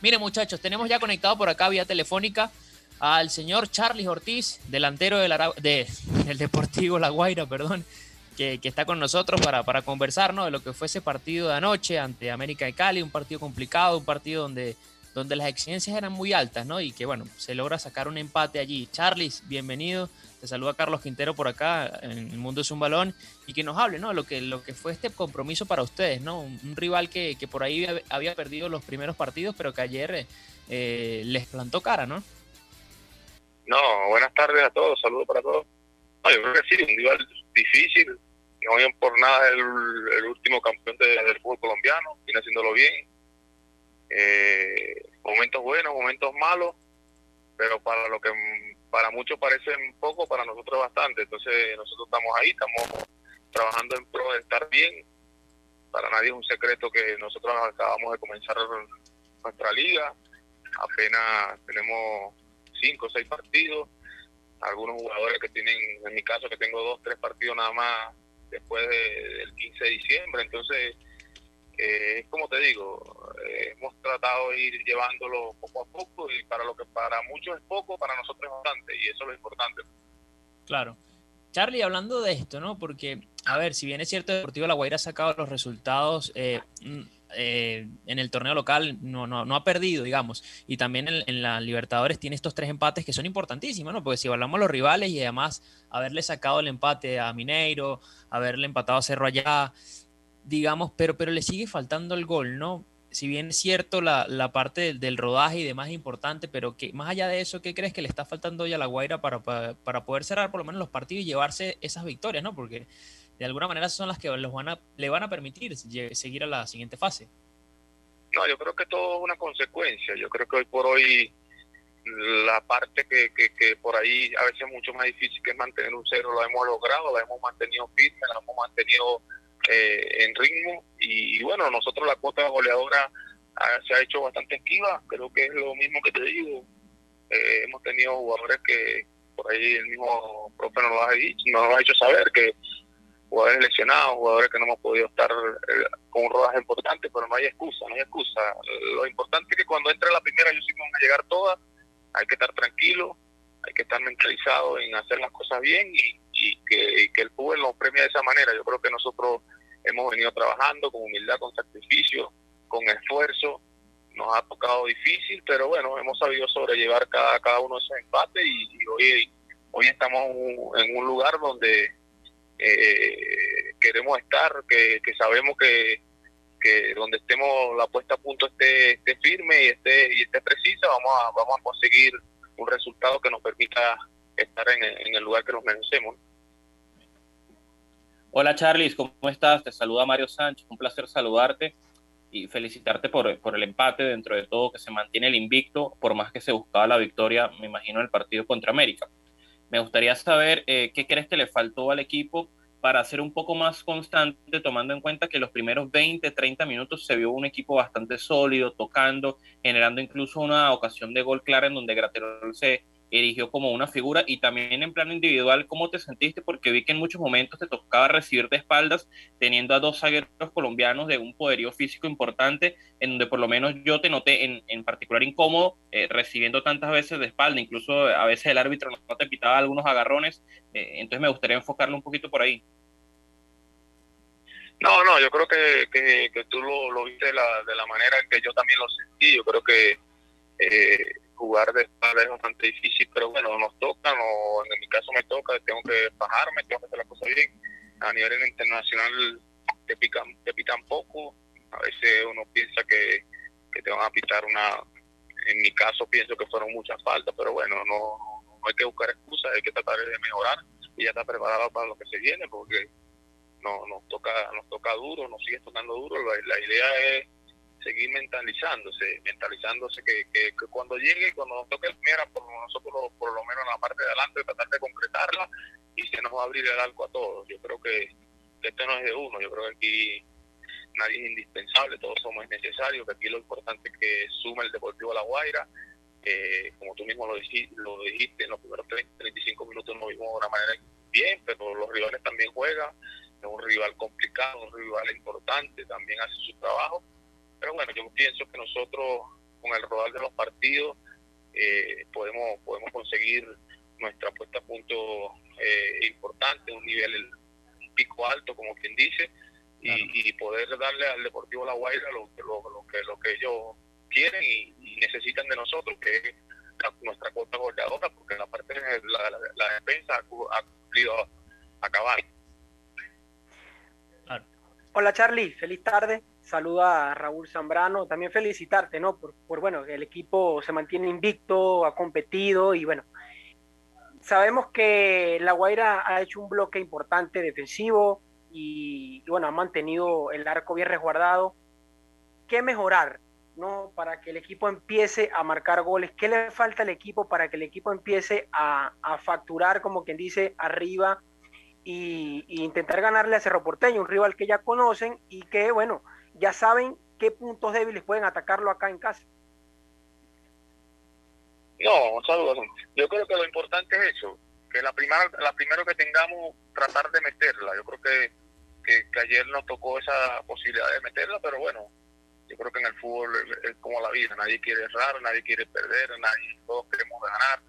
Mire muchachos, tenemos ya conectado por acá vía telefónica al señor Charlie Ortiz, delantero del, del Deportivo La Guaira, perdón, que, está con nosotros para, para conversar de lo que fue ese partido de anoche ante América de Cali, un partido complicado, un partido donde, donde las exigencias eran muy altas, ¿no? Y que bueno, se logra sacar un empate allí. Charlie, bienvenido. Te saluda Carlos Quintero por acá en el Mundo es un Balón y que nos hable, ¿no? Lo que, lo que fue este compromiso para ustedes, ¿no? Un, rival que, que, por ahí había perdido los primeros partidos, pero que ayer eh, les plantó cara, ¿no? No, buenas tardes a todos, saludos para todos. No, yo creo que sí, un rival difícil, no por nada el último campeón del fútbol colombiano, viene haciéndolo bien. Eh, momentos buenos, momentos malos, pero para lo que para muchos parece poco, para nosotros bastante. Entonces nosotros estamos ahí, estamos trabajando en pro de estar bien. Para nadie es un secreto que nosotros acabamos de comenzar nuestra liga. Apenas tenemos cinco o seis partidos. Algunos jugadores que tienen, en mi caso, que tengo dos, tres partidos nada más después del 15 de diciembre. Entonces, eh, como te digo, eh, hemos tratado de ir llevándolo poco a poco y para lo que para muchos es poco, para nosotros es bastante y eso es lo importante. Claro. Charlie, hablando de esto, ¿no? Porque, a ver, si bien es cierto, Deportivo La Guaira ha sacado los resultados eh, mm, eh, en el torneo local, no, no, no, ha perdido, digamos, y también en, en, la Libertadores tiene estos tres empates que son importantísimos, ¿no? Porque si hablamos los rivales y además haberle sacado el empate a Mineiro, haberle empatado a Cerro allá, digamos, pero, pero le sigue faltando el gol, ¿no? Si bien es cierto la, la parte del, rodaje y demás es importante, pero que más allá de eso, ¿qué crees que le está faltando hoy a la Guaira para, para, poder cerrar por lo menos los partidos y llevarse esas victorias, ¿no? Porque de alguna manera son las que los van a, le van a permitir seguir a la siguiente fase. No, yo creo que todo es una consecuencia. Yo creo que hoy por hoy la parte que, que, que, por ahí a veces es mucho más difícil que mantener un cero, lo hemos logrado, la hemos mantenido firme, la hemos mantenido eh, en ritmo y, bueno, nosotros la cuota goleadora ah, se ha hecho bastante esquiva, creo que es lo mismo que te digo, eh, hemos tenido jugadores que por ahí el mismo profe nos lo ha dicho, nos lo ha hecho saber que jugadores lesionados, jugadores que no hemos podido estar eh, con un rodaje importante, pero no hay excusa, no hay excusa. Lo importante es que cuando entre la primera, yo sí que van a llegar todas, hay que estar tranquilo, hay que estar mentalizado en hacer las cosas bien y, que, el fútbol nos premia de esa manera. Yo creo que nosotros hemos venido trabajando con humildad, con sacrificio, con esfuerzo. Nos ha tocado difícil, pero bueno, hemos sabido sobrellevar cada, cada uno de esos empates y, hoy, hoy estamos en un lugar donde eh, queremos estar, que, sabemos que, que donde estemos la puesta a punto esté, esté firme y esté, y esté precisa, vamos a, vamos a conseguir un resultado que nos permita estar en, el lugar que nos merecemos. Hola Charlis, ¿cómo estás? Te saluda Mario Sánchez, un placer saludarte y felicitarte por, por, el empate dentro de todo que se mantiene el invicto, por más que se buscaba la victoria, me imagino, en el partido contra América. Me gustaría saber eh, qué crees que le faltó al equipo para ser un poco más constante, tomando en cuenta que los primeros 20, 30 minutos se vio un equipo bastante sólido, tocando, generando incluso una ocasión de gol clara en donde Graterol se erigió como una figura y también en plano individual, ¿cómo te sentiste? Porque vi que en muchos momentos te tocaba recibir de espaldas, teniendo a dos zagueros colombianos de un poderío físico importante, en donde por lo menos yo te noté en, en particular incómodo, eh, recibiendo tantas veces de espalda, incluso a veces el árbitro no te pitaba algunos agarrones, eh, entonces me gustaría enfocarlo un poquito por ahí. No, no, yo creo que, que, tú lo, lo viste de la, de la manera que yo también lo sentí, yo creo que... Eh, jugar de espalda es bastante difícil, pero bueno, nos toca, no, en mi caso me toca, tengo que bajarme, tengo que hacer las cosas bien. A nivel internacional te pican, te pitan poco, a veces uno piensa que, que te van a pitar una, en mi caso pienso que fueron muchas faltas, pero bueno, no, no hay que buscar excusas, hay que tratar de mejorar y ya está preparado para lo que se viene, porque no, nos toca nos toca duro, nos sigue tocando duro, la idea es seguir mentalizándose, mentalizándose que, que, cuando llegue, cuando nos toque mira, por nosotros por lo menos en la parte de adelante, tratar de concretarla y se nos va a abrir el arco a todos. Yo creo que, esto no es de uno, yo creo que aquí nadie es indispensable, todos somos necesarios, que aquí lo importante es que sume el Deportivo La Guaira, como tú mismo lo dijiste, lo dijiste en los primeros 30, 35 minutos nos vimos de una manera bien, pero los rivales también juegan, es un rival complicado, un rival importante, también hace su trabajo pero bueno, yo pienso que nosotros con el rodar de los partidos eh, podemos podemos conseguir nuestra puesta a punto eh, importante, un nivel un pico alto, como quien dice, y, poder darle al Deportivo La Guaira lo, lo, que, lo que ellos quieren y, necesitan de nosotros, que es nuestra cuota goleadora, porque la parte de la, la, defensa ha, cumplido a acabar. Hola Charlie, feliz tarde. Saluda a Raúl Zambrano. También felicitarte, ¿no? Por, por, bueno, el equipo se mantiene invicto, ha competido y bueno, sabemos que La Guaira ha hecho un bloque importante defensivo y, bueno, ha mantenido el arco bien resguardado. ¿Qué mejorar, no? Para que el equipo empiece a marcar goles. ¿Qué le falta al equipo para que el equipo empiece a, facturar, como quien dice, arriba y, intentar ganarle a Cerro Porteño, un rival que ya conocen y que, bueno, ya saben qué puntos débiles pueden atacarlo acá en casa. No, saludos. Yo creo que lo importante es eso, que la primera, la primero que tengamos, tratar de meterla. Yo creo que, que, ayer nos tocó esa posibilidad de meterla, pero bueno, yo creo que en el fútbol es, como la vida, nadie quiere errar, nadie quiere perder, nadie, todos queremos ganar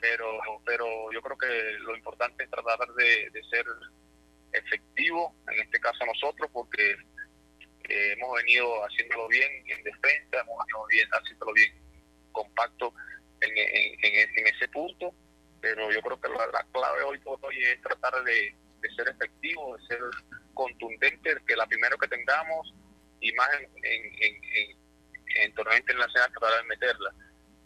pero pero yo creo que lo importante es tratar de, ser efectivo, en este caso nosotros, porque hemos venido haciéndolo bien en defensa, hemos venido bien, haciéndolo bien compacto en, en, ese punto, pero yo creo que la, clave hoy por hoy es tratar de, ser efectivo, de ser contundente, que la primero que tengamos y más en, en, en, en torneo internacional tratar de meterla.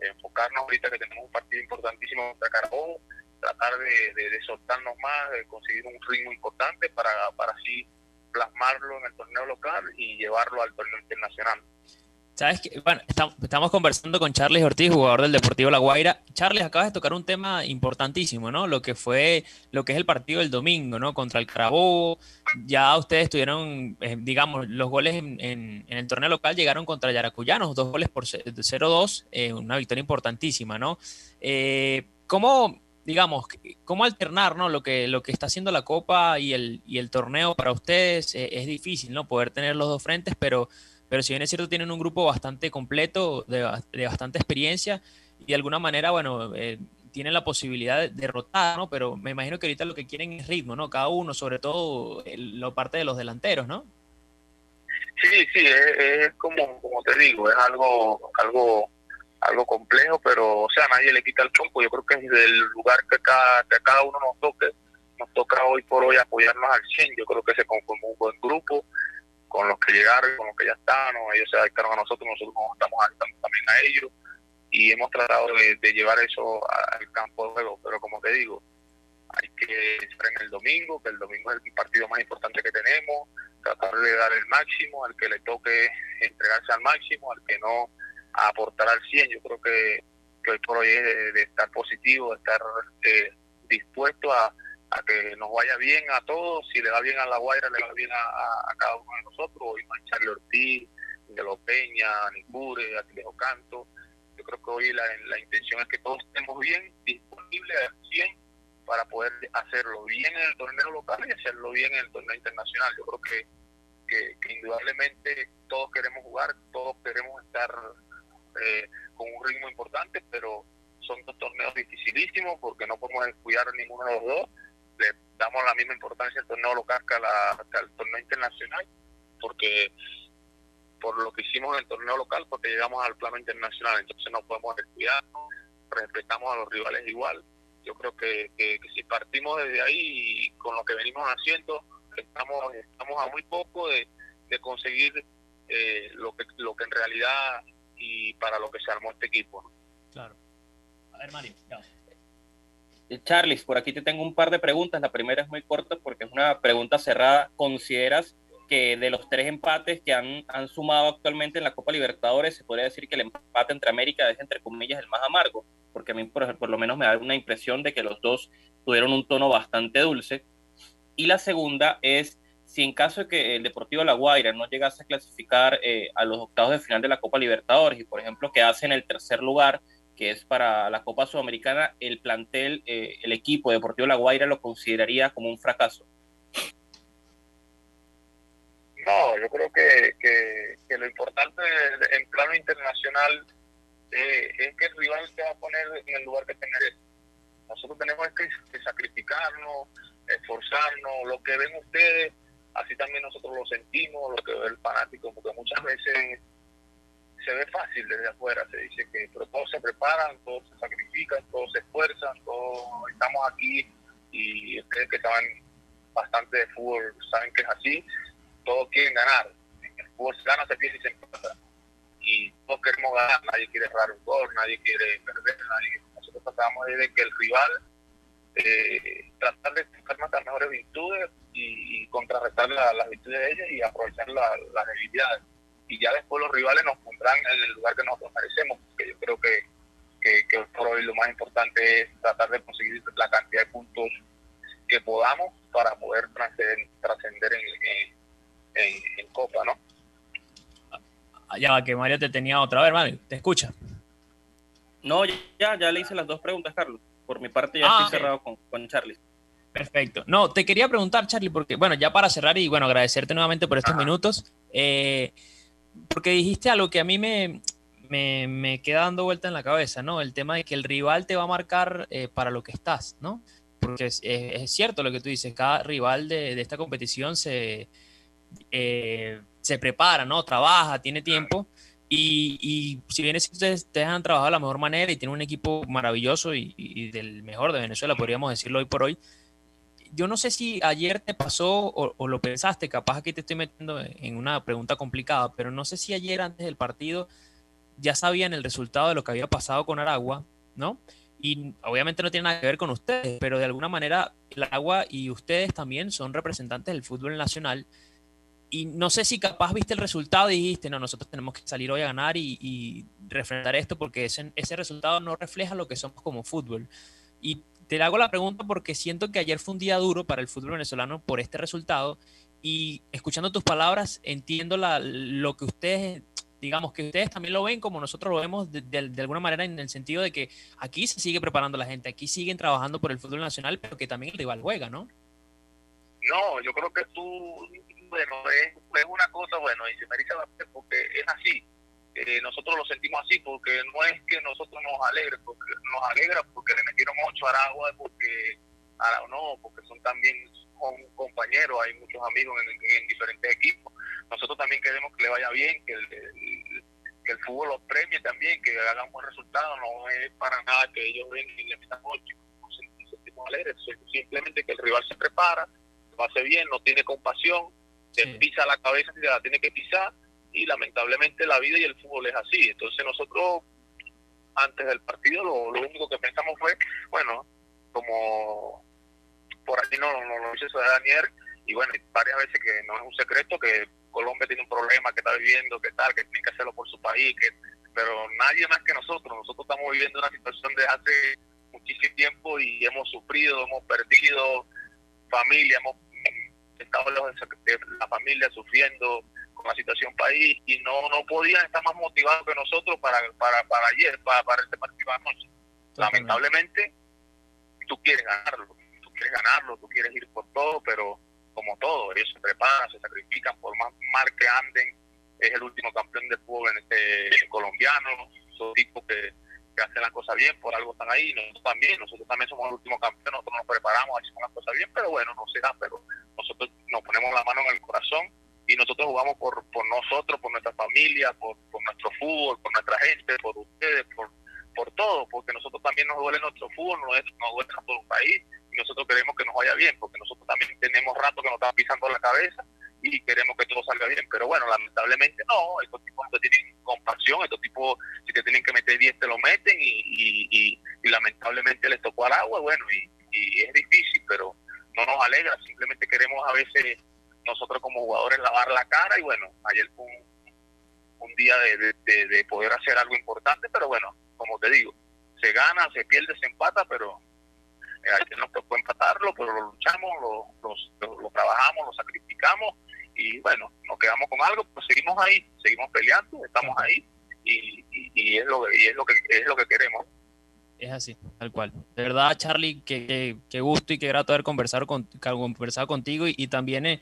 Enfocarnos ahorita que tenemos un partido importantísimo contra Carabobo, tratar de, soltarnos más, de conseguir un ritmo importante para, para así plasmarlo en el torneo local y llevarlo al torneo internacional. Sabes que, bueno, estamos conversando con Charles Ortiz, jugador del Deportivo La Guaira. Charles, acabas de tocar un tema importantísimo, ¿no? Lo que fue, lo que es el partido del domingo, ¿no? Contra el Carabobo. Ya ustedes tuvieron, eh, digamos, los goles en, el torneo local llegaron contra Yaracuyanos, dos goles por 0-2, eh, una victoria importantísima, ¿no? Eh, ¿Cómo, digamos, cómo alternar, ¿no? Lo que, lo que está haciendo la Copa y el, y el torneo para ustedes es difícil, ¿no? Poder tener los dos frentes, pero pero si bien es cierto, tienen un grupo bastante completo, de, bastante experiencia y de alguna manera, bueno, eh, tienen la posibilidad de derrotar, ¿no? Pero me imagino que ahorita lo que quieren es ritmo, ¿no? Cada uno, sobre todo lo parte de los delanteros, ¿no? Sí, sí, es, como, como te digo, es algo, algo, algo complejo, pero, o sea, nadie le quita el foco. Yo creo que es el lugar que cada, que cada uno nos toque, nos toca hoy por hoy apoyarnos al 100. Yo creo que se conformó un buen grupo con los que llegaron, con los que ya están, ellos se adaptaron a nosotros, nosotros nos estamos adaptando también a ellos y hemos tratado de, llevar eso al campo de juego, pero como te digo, hay que estar en el domingo, que el domingo es el partido más importante que tenemos, tratar de dar el máximo, al que le toque entregarse al máximo, al que no aportar al 100, yo creo que, hoy por hoy es de, estar positivo, de estar eh, dispuesto a, a que nos vaya bien a todos, si le va bien a La Guaira, le va bien a, cada uno de nosotros, hoy a Charlie Ortiz, de los Peña, a Nicure, a Tilejo Canto. Yo creo que hoy la, la intención es que todos estemos bien, disponibles al 100 para poder hacerlo bien en el torneo local y hacerlo bien en el torneo internacional. Yo creo que, que, indudablemente todos queremos jugar, todos queremos estar eh, con un ritmo importante, pero son dos torneos dificilísimos porque no podemos descuidar ninguno de los dos le damos la misma importancia al torneo local que, al torneo internacional, porque por lo que hicimos en el torneo local, porque llegamos al plano internacional, entonces no podemos descuidarnos, respetamos a los rivales igual. Yo creo que, si partimos desde ahí y con lo que venimos haciendo, estamos estamos a muy poco de, conseguir eh, lo que lo que en realidad y para lo que se armó este equipo. Claro. A ver, Mario, Charles, por aquí te tengo un par de preguntas. La primera es muy corta porque es una pregunta cerrada. ¿Consideras que de los tres empates que han, han sumado actualmente en la Copa Libertadores, se podría decir que el empate entre América es, entre comillas, el más amargo? Porque a mí, por, por lo menos, me da una impresión de que los dos tuvieron un tono bastante dulce. Y la segunda es si en caso de que el Deportivo La Guaira no llegase a clasificar eh, a los octavos de final de la Copa Libertadores y, por ejemplo, quedase en el tercer lugar, que es para la Copa Sudamericana, el plantel, eh, el equipo Deportivo La Guaira lo consideraría como un fracaso? No, yo creo que, que, lo importante en plano internacional eh, es que el rival se va a poner en el lugar que te merece. Nosotros tenemos que, sacrificarnos, esforzarnos, lo que ven ustedes, así también nosotros lo sentimos, lo que ve el fanático, porque muchas veces se ve fácil desde afuera, se dice que pero todos se preparan, todos se sacrifican, todos se esfuerzan, todos estamos aquí y ustedes que saben bastante de fútbol saben que es así, todos quieren ganar, el fútbol se gana, se pierde y se empata. Y todos queremos ganar, nadie quiere errar un gol, nadie quiere perder, nosotros tratamos de que el rival eh, tratar de buscar nuestras mejores virtudes y, contrarrestar las virtudes de ellas y aprovechar las debilidades y ya después los rivales nos pondrán en el lugar que nosotros merecemos, porque yo creo que, que, por hoy lo más importante es tratar de conseguir la cantidad de puntos que podamos para poder trascender en, en, en, Copa, ¿no? Ya que Mario te tenía otra vez, Mario, te escucha. No, ya, ya le hice las dos preguntas, Carlos. Por mi parte ya ah, estoy cerrado con, con Charlie. Perfecto. No, te quería preguntar, Charlie, porque, bueno, ya para cerrar y, bueno, agradecerte nuevamente por estos minutos. Eh, porque dijiste algo que a mí me, me, queda dando vuelta en la cabeza, ¿no? El tema de que el rival te va a marcar eh, para lo que estás, ¿no? Porque es, cierto lo que tú dices, cada rival de, esta competición se, eh, se prepara, ¿no? Trabaja, tiene tiempo. Y, si bien ustedes, ustedes han trabajado de la mejor manera y tienen un equipo maravilloso y, y, del mejor de Venezuela, podríamos decirlo hoy por hoy, yo no sé si ayer te pasó o, lo pensaste, capaz aquí te estoy metiendo en una pregunta complicada, pero no sé si ayer antes del partido ya sabían el resultado de lo que había pasado con Aragua, ¿no? Y obviamente no tiene nada que ver con ustedes, pero de alguna manera el Aragua y ustedes también son representantes del fútbol nacional. Y no sé si capaz viste el resultado y dijiste, no, nosotros tenemos que salir hoy a ganar y, refrendar esto porque ese, ese resultado no refleja lo que somos como fútbol. Y te hago la pregunta porque siento que ayer fue un día duro para el fútbol venezolano por este resultado y escuchando tus palabras entiendo la, lo que ustedes, digamos que ustedes también lo ven como nosotros lo vemos de, alguna manera en el sentido de que aquí se sigue preparando la gente, aquí siguen trabajando por el fútbol nacional, pero que también el rival juega, ¿no? No, yo creo que tú, bueno, es, es una cosa, bueno, y se me dice porque es así eh, nosotros lo sentimos así porque no es que nosotros nos alegra, porque nos alegra porque le metieron ocho a Aragua, porque ahora no, porque son también son compañeros, hay muchos amigos en, diferentes equipos. Nosotros también queremos que le vaya bien, que el, que el fútbol los premie también, que hagan buen resultado, no es para nada que ellos vengan y le metan ocho, nos sentimos alegres, simplemente que el rival se prepara, lo hace bien, no tiene compasión, se pisa la cabeza si la tiene que pisar y lamentablemente la vida y el fútbol es así. Entonces nosotros antes del partido lo, único que pensamos fue, bueno, como por aquí no, no lo dice Daniel, y bueno, varias veces que no es un secreto que Colombia tiene un problema, que está viviendo, que tal, que tiene que hacerlo por su país, que pero nadie más que nosotros. Nosotros estamos viviendo una situación de hace muchísimo tiempo y hemos sufrido, hemos perdido familia, hemos estado lejos de la familia sufriendo, la situación país y no no podían estar más motivados que nosotros para para, para ayer, para, para este partido anoche. Lamentablemente, tú quieres ganarlo, tú quieres ganarlo, tú quieres ir por todo, pero como todo, ellos se preparan, se sacrifican, por más mal que anden, es el último campeón de fútbol en este colombiano, son tipos que, que hacen las cosas bien, por algo están ahí, nosotros también, nosotros también somos el último campeón, nosotros nos preparamos, hacemos las cosas bien, pero bueno, no se da, pero nosotros nos ponemos la mano en el corazón y nosotros jugamos por, por nosotros, por nuestra familia, por, por nuestro fútbol, por nuestra gente, por ustedes, por, por todo, porque nosotros también nos duele nuestro fútbol, nos, nos duele nuestro país y nosotros queremos que nos vaya bien, porque nosotros también tenemos rato que nos están pisando la cabeza y queremos que todo salga bien, pero bueno, lamentablemente no, estos tipos no tienen compasión, estos tipos si te tienen que meter 10 te lo meten y, y, y, lamentablemente les tocó al agua, bueno, y, y es difícil, pero no nos alegra, simplemente queremos a veces nosotros como jugadores lavar la cara y bueno, ayer fue un, día de, de, poder hacer algo importante, pero bueno, como te digo, se gana, se pierde, se empata, pero eh, ayer nos tocó empatarlo, pero lo luchamos, lo, lo, trabajamos, lo sacrificamos y bueno, nos quedamos con algo, pues seguimos ahí, seguimos peleando, estamos ahí y, y, es lo y es lo que es lo que queremos es así, tal cual. De verdad, Charlie, qué, qué, gusto y qué grato haber conversado, con, conversado contigo y, y también eh,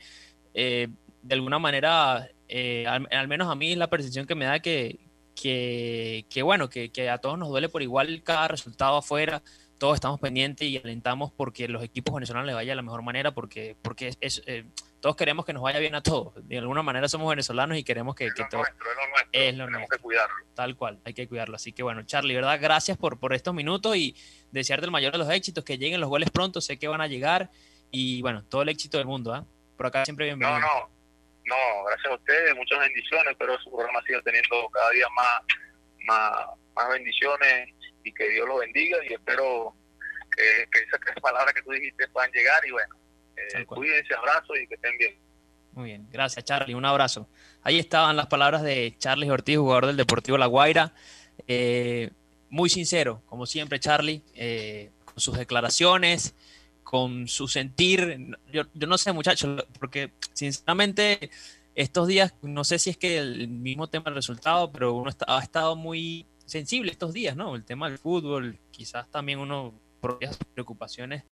eh, de alguna manera, eh, al, menos a mí es la percepción que me da que, que, bueno, que, a todos nos duele por igual cada resultado afuera, todos estamos pendientes y alentamos porque los equipos venezolanos les vaya de la mejor manera, porque, porque es, eh, todos queremos que nos vaya bien a todos. De alguna manera somos venezolanos y queremos que, todo es lo nuestro. que cuidarlo. Tal cual, hay que cuidarlo. Así que bueno, Charlie, ¿verdad? Gracias por, por estos minutos y desearte el mayor de los éxitos, que lleguen los goles pronto, sé que van a llegar y bueno, todo el éxito del mundo. ¿eh? Por acá siempre bienvenido. No, no, no, gracias a ustedes, muchas bendiciones, pero su programa sigue teniendo cada día más, más, más bendiciones y que Dios lo bendiga y espero que, que esas palabras que tú dijiste puedan llegar y bueno, eh, cuídense, abrazo y que estén bien. Muy bien, gracias Charlie, un abrazo. Ahí estaban las palabras de Charlie Ortiz, jugador del Deportivo La Guaira. Eh, muy sincero, como siempre Charlie, eh, con sus declaraciones, con su sentir. Yo, no sé muchachos, porque sinceramente estos días, no sé si es que el mismo tema del resultado, pero uno ha estado muy sensible estos días, ¿no? El tema del fútbol, quizás también uno sus preocupaciones